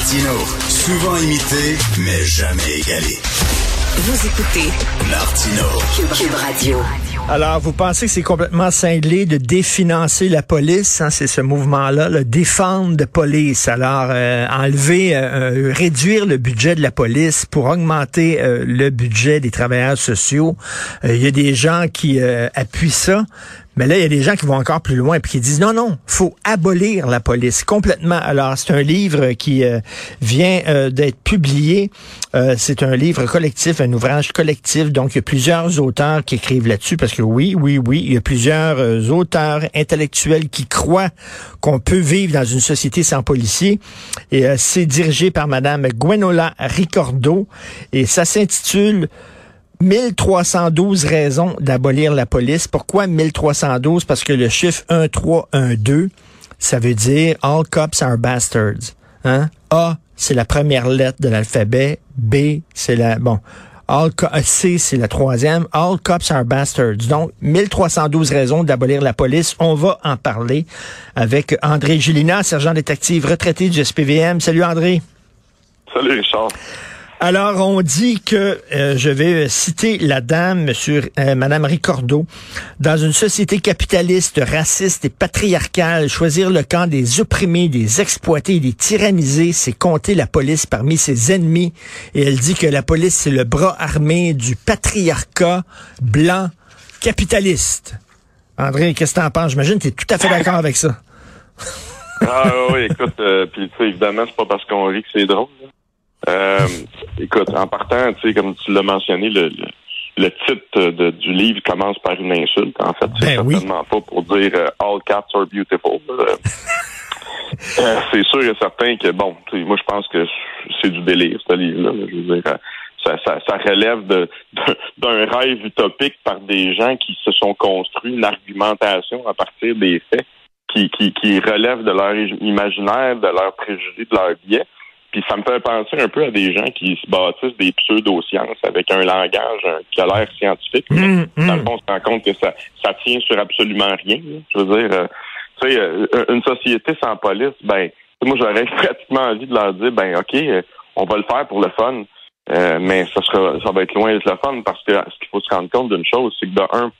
Martino, souvent imité, mais jamais égalé. Vous écoutez Martino. Cube Radio. Alors, vous pensez que c'est complètement cinglé de définancer la police? Hein, c'est ce mouvement-là, le défendre de police. Alors, euh, enlever, euh, euh, réduire le budget de la police pour augmenter le budget des travailleurs sociaux. Il y a des gens qui appuient ça. Mais là, il y a des gens qui vont encore plus loin et qui disent non, non, faut abolir la police complètement. Alors, c'est un livre qui vient d'être publié. c'est un livre collectif, un ouvrage collectif. Donc, il y a plusieurs auteurs qui écrivent là-dessus parce que oui, oui, oui, il y a plusieurs euh, auteurs intellectuels qui croient qu'on peut vivre dans une société sans policiers. Et euh, c'est dirigé par Madame Gwenola Ricordo et ça s'intitule 1312 raisons d'abolir la police. Pourquoi 1312? Parce que le chiffre 1312, ça veut dire All cops are bastards. Hein? A, c'est la première lettre de l'alphabet. B, c'est la... Bon, euh, C, c'est la troisième. All cops are bastards. Donc, 1312 raisons d'abolir la police. On va en parler avec André Gélina, sergent détective retraité du SPVM. Salut André. Salut Richard. Alors, on dit que, euh, je vais citer la dame, monsieur, euh, madame Ricordo, dans une société capitaliste, raciste et patriarcale, choisir le camp des opprimés, des exploités des tyrannisés, c'est compter la police parmi ses ennemis. Et elle dit que la police, c'est le bras armé du patriarcat blanc capitaliste. André, qu'est-ce que t'en penses? J'imagine que tu es tout à fait d'accord avec ça. ah oui, écoute, euh, puis tu sais, évidemment, c'est pas parce qu'on rit que c'est drôle. Euh, écoute, en partant, tu sais, comme tu l'as mentionné, le, le, titre de, du livre commence par une insulte. En fait, c'est ben certainement pas pour dire euh, All cats are beautiful. Euh, c'est sûr et certain que, bon, moi, je pense que c'est du délire, ce livre-là. Je veux dire, ça, ça, ça relève d'un rêve utopique par des gens qui se sont construits une argumentation à partir des faits qui, qui, qui relèvent de leur imaginaire, de leur préjugés, de leur biais. Puis ça me fait penser un peu à des gens qui se bâtissent des pseudo-sciences avec un langage qui a l'air scientifique. Mmh, mmh. Dans le fond, on se rend compte que ça, ça tient sur absolument rien. Je veux dire, euh, tu sais, euh, une société sans police, ben, moi j'aurais pratiquement envie de leur dire, ben, ok, euh, on va le faire pour le fun, mais ça sera, ça va être loin d'être le fun parce que ce qu'il faut se rendre compte d'une chose, c'est que de un,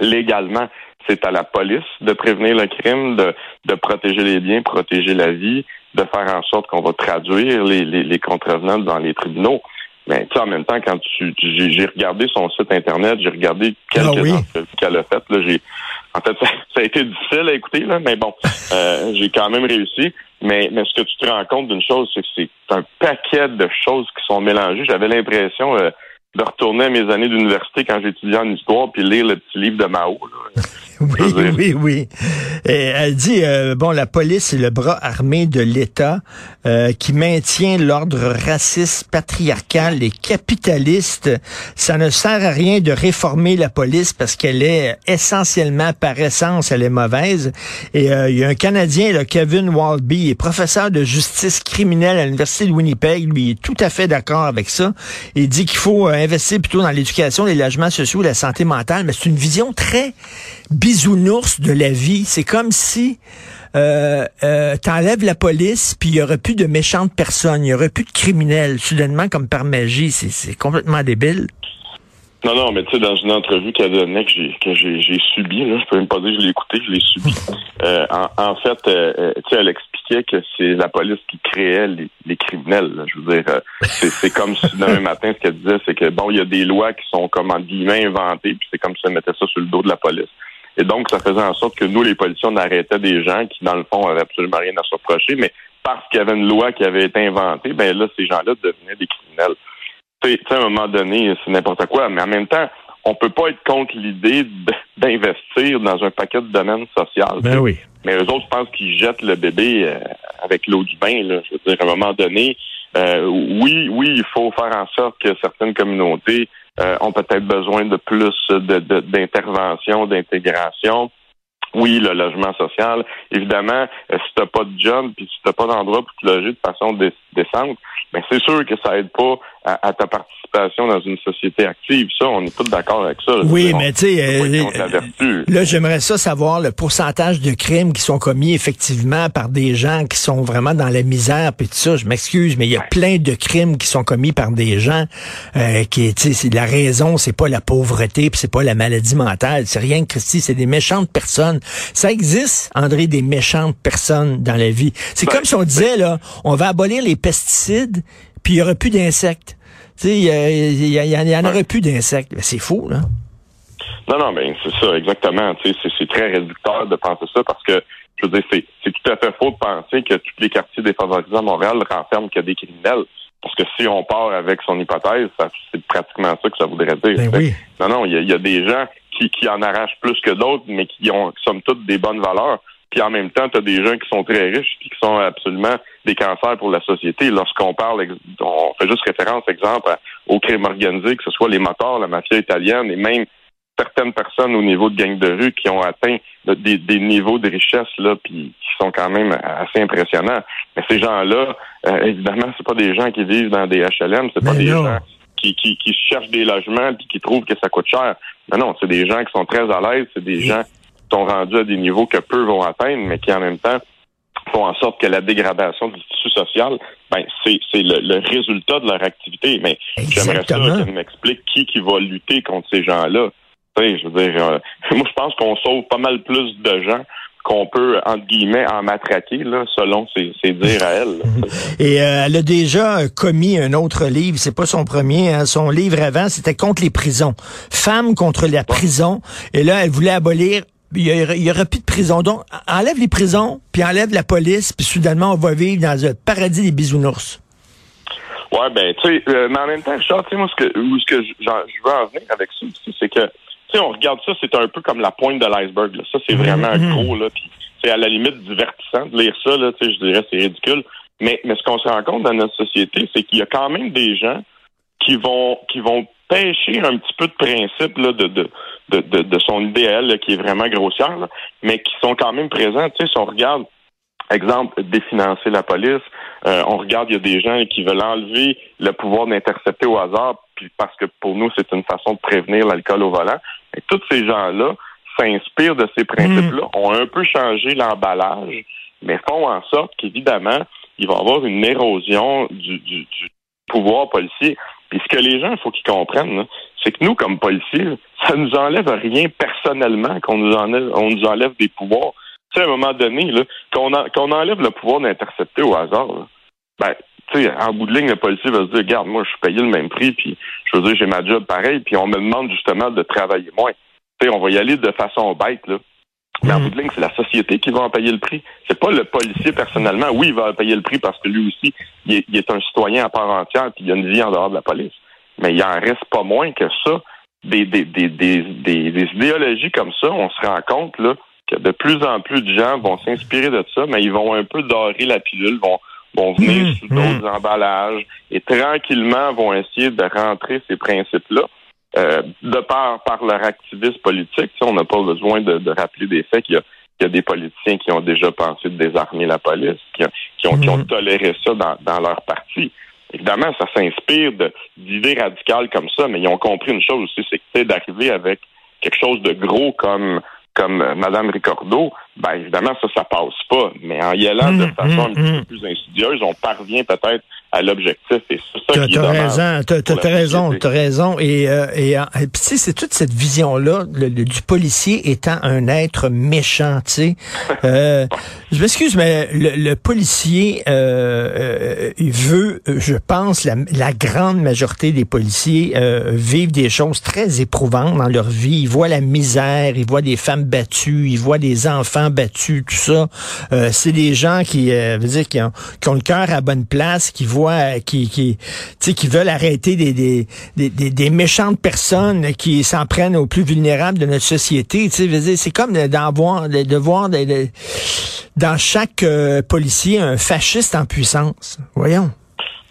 légalement, c'est à la police de prévenir le crime, de, de protéger les biens, protéger la vie, de faire en sorte qu'on va traduire les, les, les, contrevenants dans les tribunaux. Mais tu sais, en même temps, quand tu, j'ai regardé son site internet, j'ai regardé quelques ah oui. qu'elle a faites. Là, j'ai, en fait, ça, a été difficile à écouter, là, mais bon, euh, j'ai quand même réussi. Mais, mais ce que tu te rends compte d'une chose, c'est que c'est un paquet de choses qui sont mélangées. J'avais l'impression euh, de retourner à mes années d'université quand j'étudiais en histoire puis lire le petit livre de Mao. Là. Oui, oui, oui. Et elle dit, euh, bon, la police est le bras armé de l'État euh, qui maintient l'ordre raciste, patriarcal et capitaliste. Ça ne sert à rien de réformer la police parce qu'elle est essentiellement, par essence, elle est mauvaise. Et euh, il y a un Canadien, là, Kevin Walby, est professeur de justice criminelle à l'Université de Winnipeg. Lui est tout à fait d'accord avec ça. Il dit qu'il faut investir plutôt dans l'éducation, les logements sociaux, la santé mentale, mais c'est une vision très bisounours de la vie. C'est comme si euh, euh, t'enlèves la police, puis il y aurait plus de méchantes personnes, il y aurait plus de criminels, soudainement comme par magie. C'est complètement débile. Non, non, mais tu sais, dans une entrevue qu'elle donnait que j'ai que j'ai, j'ai subi, là, je peux même pas dire que je l'ai écouté, je l'ai subi. Euh, en, en, fait, euh, tu sais, elle expliquait que c'est la police qui créait les, les criminels. Là. Je veux dire, euh, c'est, c'est comme si demain matin, ce qu'elle disait, c'est que bon, il y a des lois qui sont comme en guillemets inventées, puis c'est comme si elle mettait ça sur le dos de la police. Et donc, ça faisait en sorte que nous, les policiers, on arrêtait des gens qui, dans le fond, avaient absolument rien à se reprocher, mais parce qu'il y avait une loi qui avait été inventée, ben là, ces gens-là devenaient des criminels. Tu sais, à un moment donné, c'est n'importe quoi, mais en même temps, on peut pas être contre l'idée d'investir dans un paquet de domaines sociaux. Ben oui. Mais eux autres, je pense qu'ils jettent le bébé euh, avec l'eau du bain. Là. Je veux dire, à un moment donné, euh, oui, oui, il faut faire en sorte que certaines communautés euh, ont peut-être besoin de plus d'intervention, de, d'intégration. Oui, le logement social. Évidemment, euh, si t'as pas de job puis si t'as pas d'endroit pour te loger de façon décente, ben c'est sûr que ça aide pas à, ta participation dans une société active. Ça, on est tous d'accord avec ça. Oui, mais tu sais, euh, là, j'aimerais ça savoir le pourcentage de crimes qui sont commis effectivement par des gens qui sont vraiment dans la misère puis tout ça. Je m'excuse, mais il y a plein de crimes qui sont commis par des gens euh, qui, tu sais, la raison, c'est pas la pauvreté puis c'est pas la maladie mentale, c'est rien que Christy, c'est des méchantes personnes. Ça existe, André, des méchantes personnes dans la vie. C'est ben, comme si on disait là, on va abolir les pesticides puis il y aurait plus d'insectes. Tu sais, il y, en aurait plus d'insectes. C'est fou, là. Non, non, mais c'est ça, exactement. Tu sais, c'est très réducteur de penser ça parce que, je veux dire, c'est tout à fait faux de penser que tous les quartiers défavorisés à Montréal renferment que des criminels. Parce que si on part avec son hypothèse, c'est pratiquement ça que ça voudrait dire. Ben non, non, il y, a des gens qui, qui en arrachent plus que d'autres, mais qui ont, somme toute, des bonnes valeurs. Puis en même temps, tu as des gens qui sont très riches et qui sont absolument des cancers pour la société. Lorsqu'on parle, on fait juste référence, exemple, au crime organisé, que ce soit les moteurs, la mafia italienne et même certaines personnes au niveau de gang de rue qui ont atteint des, niveaux de richesse là, puis qui sont quand même assez impressionnants. Mais ces gens-là, euh, évidemment, c'est pas des gens qui vivent dans des HLM, c'est pas des gens qui, qui, qui cherchent des logements puis qui trouvent que ça coûte cher. Mais non, c'est des gens qui sont très à l'aise, c'est des gens sont rendus à des niveaux que peu vont atteindre, mais qui en même temps font en sorte que la dégradation du tissu social, ben, c'est, le, résultat de leur activité. Mais j'aimerais ça qu'elle m'explique qui, qui va lutter contre ces gens-là. je veux dire, euh, moi, je pense qu'on sauve pas mal plus de gens qu'on peut, entre guillemets, en matraquer, là, selon ses, dires à elle. Et euh, elle a déjà commis un autre livre, c'est pas son premier, hein. son livre avant, c'était contre les prisons. Femmes contre la prison. Et là, elle voulait abolir il y, aura, plus de prison. Donc, enlève les prisons, puis enlève la police, puis soudainement, on va vivre dans un paradis des bisounours. Ouais, ben, tu sais, euh, mais en même temps, Richard, tu sais, moi, ce que, où ce que je, veux en venir avec ça c'est que, tu sais, on regarde ça, c'est un peu comme la pointe de l'iceberg, Ça, c'est vraiment mhm. gros, là, puis c'est à la limite divertissant de lire ça, là, tu sais, je dirais, c'est ridicule. Mais, mais ce qu'on se rend compte dans notre société, c'est qu'il y a quand même des gens qui vont, qui vont pêcher un petit peu de principe, là, de, de de, de, son idéal qui est vraiment grossière, mais qui sont quand même présents. Tu sais, si on regarde, exemple, définancer la police, euh, on regarde, il y a des gens qui veulent enlever le pouvoir d'intercepter au hasard, puis parce que pour nous, c'est une façon de prévenir l'alcool au volant. Et tous ces gens-là s'inspirent de ces principes-là, mm. ont un peu changé l'emballage, mais font en sorte qu'évidemment, il va y avoir une érosion du, du, du pouvoir policier. Puis ce que les gens, il faut qu'ils comprennent, c'est que nous, comme policiers, ça nous enlève rien personnellement qu'on nous enlève, on nous enlève des pouvoirs. Tu sais, à un moment donné, là, qu'on, enlève le pouvoir d'intercepter au hasard, ben, tu sais, en bout de ligne, le policier va se dire, regarde, moi, je suis payé le même prix, puis je veux dire, j'ai ma job pareil, puis on me demande justement de travailler moins. Tu sais, on va y aller de façon bête, là. Mais en mm. bout de ligne, c'est la société qui va en payer le prix. C'est pas le policier personnellement. Oui, il va en payer le prix parce que lui aussi, il est, il est un citoyen à part entière, puis il a une vie en dehors de la police mais il en reste pas moins que ça. Des, des, des, des, des, idéologies comme ça, on se rend compte là, que de plus en plus de gens vont s'inspirer de ça, mais ils vont un peu dorer la pilule, vont, vont venir mmh, sous d'autres mmh. emballages et tranquillement vont essayer de rentrer ces principes-là. Euh, de par, par leur activisme politique, on n'a pas besoin de, de, rappeler des faits qu'il y, y, a des politiciens qui ont déjà pensé de désarmer la police, qui, qui, ont, qui ont, mmh. toléré ça dans, dans leur parti. Évidemment, ça s'inspire d'idées radicales comme ça, mais ils ont compris une chose aussi, c'est que d'arriver avec quelque chose de gros comme comme euh, Mme Ricordo, ben évidemment, ça, ça passe pas. Mais en y allant de mmh, façon un petit peu mmh. plus insidieuse, on parvient peut-être à l'objectif. Et c'est ça qui est raison, t'as, raison, t'as raison. Et, euh, et, puis c'est toute cette vision-là du policier étant un être méchant, tu sais. Euh, je m'excuse, mais le, policier, euh, il veut, je pense, la, la grande majorité des policiers vivent des choses très éprouvantes dans leur vie. Ils voient la misère, ils voient des femmes battues, ils voient des enfants battus, tout ça. c'est des gens qui, veut dire, qui ont, le cœur à bonne place, qui voient qui, qui, qui veulent arrêter des, des, des, méchantes personnes qui s'en prennent aux plus vulnérables de notre société. C'est comme d'en voir, de, voir dans chaque euh, policier un fasciste en puissance. Voyons.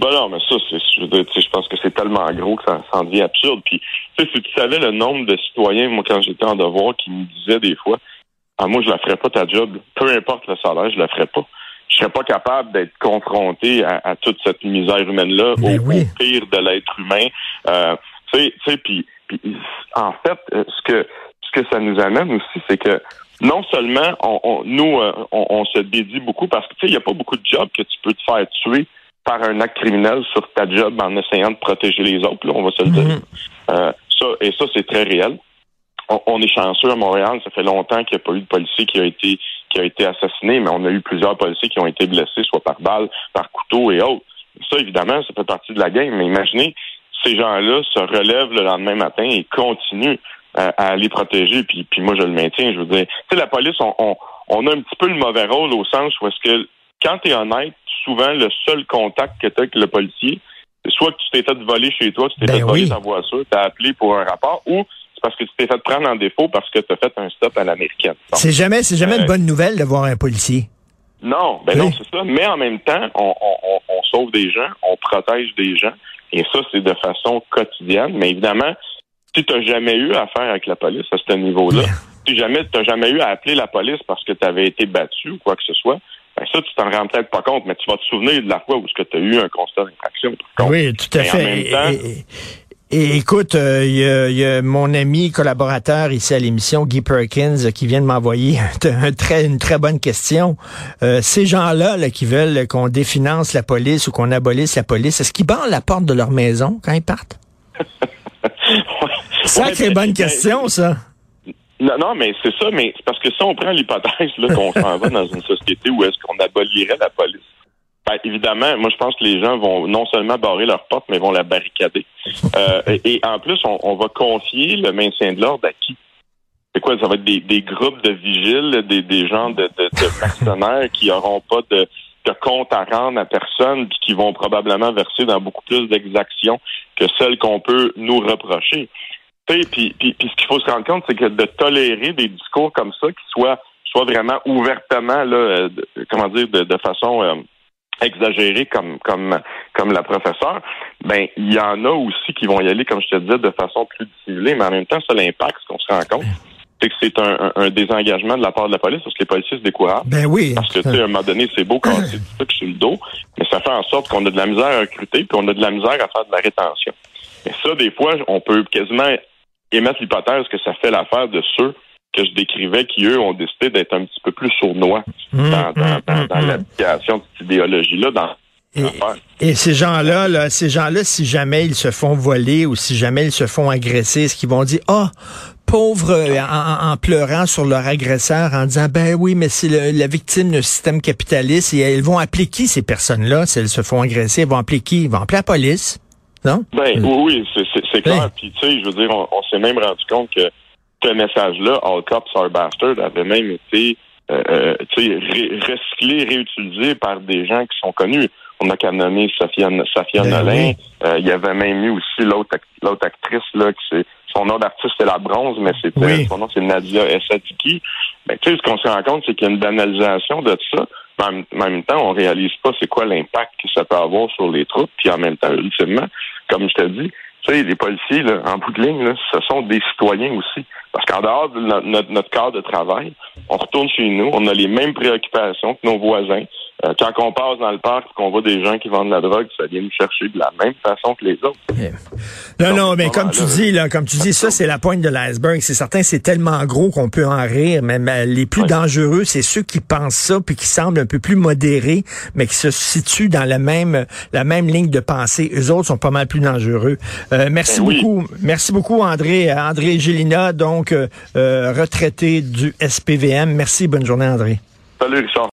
Ben non, mais ça, c'est, je, pense que c'est tellement gros que ça, ça devient absurde. Puis, si tu savais le nombre de citoyens, moi, quand j'étais en devoir, qui me disaient des fois, ah, moi, je la ferais pas ta job. Peu importe le salaire, je la ferais pas je serais pas capable d'être confronté à, toute cette misère humaine-là, Ben au, oui. au pire de l'être humain. Euh, tu sais, puis, en fait, euh, ce que ce que ça nous amène aussi, c'est que non seulement on, on- nous, euh, on, on se dédie beaucoup parce que tu sais, il n'y a pas beaucoup de jobs que tu peux te faire tuer par un acte criminel sur ta job en essayant de protéger les autres. Là, on va se le dire. Mhm. Euh, ça, et ça, c'est très réel. On, on est chanceux à Montréal. Ça fait longtemps qu'il n'y a pas eu de policier qui a été qui a été assassiné, mais on a eu plusieurs policiers qui ont été blessés, soit par balle, par couteau et autres. Ça, évidemment, ça fait partie de la game. Mais imaginez, ces gens-là se relèvent le lendemain matin et continuent euh, à aller protéger. Puis, puis moi, je le maintiens. Je veux dire, tu sais, la police, on, on, on a un petit peu le mauvais rôle au sens où est-ce que quand tu es honnête, souvent le seul contact que tu as avec le policier, soit que tu t'es fait voler chez toi, tu t'es Ben fait voler oui. ta voiture, tu as appelé pour un rapport, ou parce que tu t'es fait prendre en défaut parce que tu as fait un stop à l'américaine. C'est jamais, c'est jamais Euh, une bonne nouvelle de voir un policier. Non, ben Oui. non, c'est ça. Mais en même temps, on, on, on, on sauve des gens, on protège des gens, et ça, c'est de façon quotidienne. Mais évidemment, si tu n'as jamais eu affaire avec la police à ce niveau-là, si jamais tu n'as jamais eu à appeler la police parce que tu avais été battu ou quoi que ce soit, ben ça, tu t'en rends peut-être pas compte, mais tu vas te souvenir de la fois où tu as eu un constat d'infraction. Oui, tout à fait. Et- temps- et, et écoute, euh, il y, a- il y a mon ami collaborateur ici à l'émission, Guy Perkins, euh, qui vient de m'envoyer un, un très, une très bonne question. Euh, ces gens-là là, qui veulent qu'on définance la police ou qu'on abolisse la police, est-ce qu'ils bandent la porte de leur maison quand ils partent? Sacrée Ouais, bonne question, ça. Non, non, mais c'est ça, mais c'est parce que si on prend l'hypothèse là, qu'on s'en va dans une société où est-ce qu'on abolirait la police, ben, évidemment, moi je pense que les gens vont non seulement barrer leur porte, mais vont la barricader. Euh, et, et en plus, on, on va confier le maintien de l'ordre à qui? C'est quoi? Ça va être des, des groupes de vigiles, des, des gens de, de, de mercenaires qui auront pas de, de compte à rendre à personne, puis qui vont probablement verser dans beaucoup plus d'exactions que celles qu'on peut nous reprocher. Tu sais, Puis, puis, puis ce qu'il faut se rendre compte, c'est que de tolérer des discours comme ça qui soient, soient vraiment ouvertement, là, euh, comment dire, de, de façon euh, exagérée comme, comme, comme la professeure, ben il y en a aussi qui vont y aller, comme je te disais, de façon plus dissimulée, mais en même temps, ça l'impact, ce qu'on se rend compte, c'est que c'est un, un, désengagement de la part de la police parce que les policiers se découragent. Ben oui. Parce que, tu sais, à un moment donné, c'est beau casser du truc sur le dos, mais ça fait en sorte qu'on a de la misère à recruter, puis on a de la misère à faire de la rétention. Et ça, des fois, on peut quasiment émettre l'hypothèse que ça fait l'affaire de ceux que je décrivais qui, eux, ont décidé d'être un petit peu plus sournois Hum, dans, dans, hum, dans, dans hum. l'application de cette idéologie-là dans Et-. Et ces gens-là, là, ces gens-là, si jamais ils se font voler ou si jamais ils se font agresser, est-ce qu'ils vont dire, ah, pauvre, euh, en, en- pleurant sur leur agresseur, en disant, ben oui, mais c'est la victime d'un système capitaliste et elles vont appeler qui ces personnes-là si elles se font agresser? Elles vont appeler qui? Ils vont appeler la police? Non? Ben oui, oui, c'est- c'est c'est clair. Oui. Puis tu sais, je veux dire, on, on s'est même rendu compte que ce message-là, All Cops Are Bastards, avait même été euh, euh, ré- recyclé, réutilisé par des gens qui sont connus. On n'a qu'à nommer Safia, Safia Ben Nolin. oui. Euh, il y avait même eu aussi l'autre ac- l'autre actrice là, qui c'est son nom d'artiste c'est la bronze, mais c'était Oui. son nom c'est Nadia Essadiki. Ben, tu sais, ce qu'on se rend compte, c'est qu'il y a une banalisation de ça. Mais en même- en même temps, on réalise pas c'est quoi l'impact que ça peut avoir sur les troupes. Puis en même temps, ultimement, comme je te dis, tu sais, les policiers, là, en bout de ligne, là, ce sont des citoyens aussi. Parce qu'en dehors de no- notre, notre cadre de travail, on retourne chez nous, on a les mêmes préoccupations que nos voisins. Euh, quand on passe dans le parc qu'on voit des gens qui vendent de la drogue, ça vient nous chercher de la même façon que les autres. Non, Donc, non, mais comme tu dis, là, comme tu dis, ça, c'est la pointe de l'iceberg. C'est certain, c'est tellement gros qu'on peut en rire, mais, mais les plus dangereux, c'est ceux qui pensent ça, puis qui semblent un peu plus modérés, mais qui se situent dans la même, la même ligne de pensée. Eux autres sont pas mal plus dangereux. Euh, merci Ben oui. beaucoup. Merci beaucoup, André. André Gélina, donc, euh, euh, retraité du SPVM. Merci, bonne journée, André. Salut, Richard.